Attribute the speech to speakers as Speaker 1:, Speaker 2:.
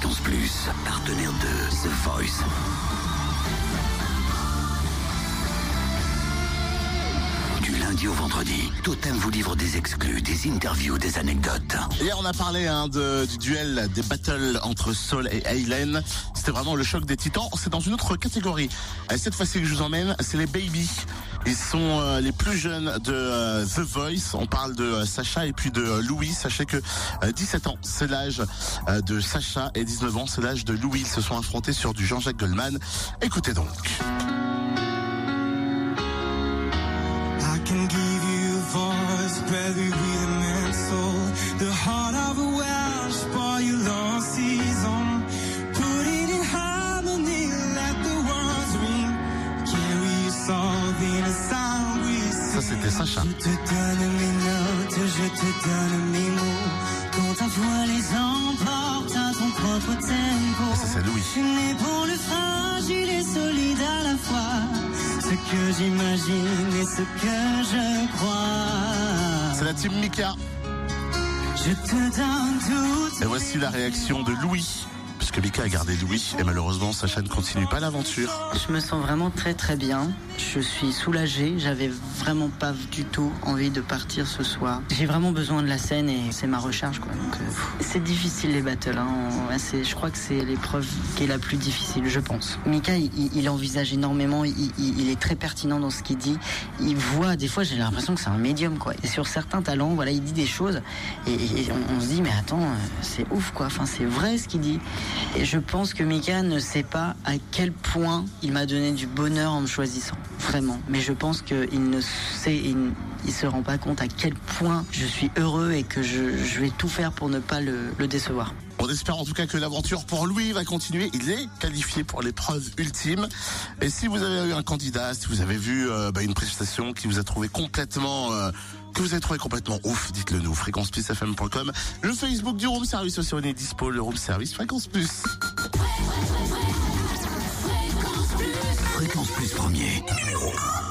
Speaker 1: Plus, partenaire de The Voice. Du lundi au vendredi, Totem vous livre des exclus, des interviews, des anecdotes.
Speaker 2: Hier, on a parlé hein, du duel des battles entre Saul et Aylen. C'était vraiment le choc des titans. C'est dans une autre catégorie. Et cette fois-ci que je vous emmène, c'est les baby. Ils sont euh, les plus jeunes de euh, The Voice. On parle de euh, Sacha et puis de Louis. Sachez que 17 ans, c'est l'âge de Sacha et 19 ans, c'est l'âge de Louis. Ils se sont affrontés sur du Jean-Jacques Goldman. Écoutez donc. Ça, c'était Sacha.
Speaker 3: Je te donne mes notes, je te donne mes mots. Quand ta voix les emporte à ton propre tempo.
Speaker 2: Ça, c'est Louis.
Speaker 3: Tu n'es pour le fragile et solide à la fois. Ce que j'imagine et ce que je crois.
Speaker 2: C'est la team Mika.
Speaker 3: Je te donne tout.
Speaker 2: Et voici la réaction de Louis. Puisque Mika a gardé Louis et malheureusement Sacha ne continue pas l'aventure.
Speaker 4: Je me sens vraiment très très bien. Je suis soulagée. J'avais vraiment pas du tout envie de partir ce soir. J'ai vraiment besoin de la scène et c'est ma recharge quoi. Euh, c'est difficile les battles. Hein. Je crois que c'est l'épreuve qui est la plus difficile, je pense. Mika, il, envisage énormément. Il, est très pertinent dans ce qu'il dit. Il voit. Des fois, j'ai l'impression que c'est un médium quoi. Et sur certains talents, voilà, il dit des choses et, et on, on se dit mais attends, euh, c'est ouf quoi. Enfin, c'est vrai ce qu'il dit. Et je pense que Mika ne sait pas à quel point il m'a donné du bonheur en me choisissant. Vraiment. Mais je pense qu'il ne sait, il, il se rend pas compte à quel point je suis heureux et que je, vais tout faire pour ne pas le décevoir.
Speaker 2: Espère en tout cas que l'aventure pour Louis va continuer. Il est qualifié pour l'épreuve ultime. Et si vous avez eu un candidat, si vous avez vu euh, bah, une prestation qui vous a trouvé complètement... euh, que vous avez trouvé complètement ouf, dites-le nous, fréquenceplusfm.com. Le Facebook du Room Service aussi, on est dispo, le Room Service Fréquence Plus.
Speaker 1: Fréquence Plus premier, numéro 1.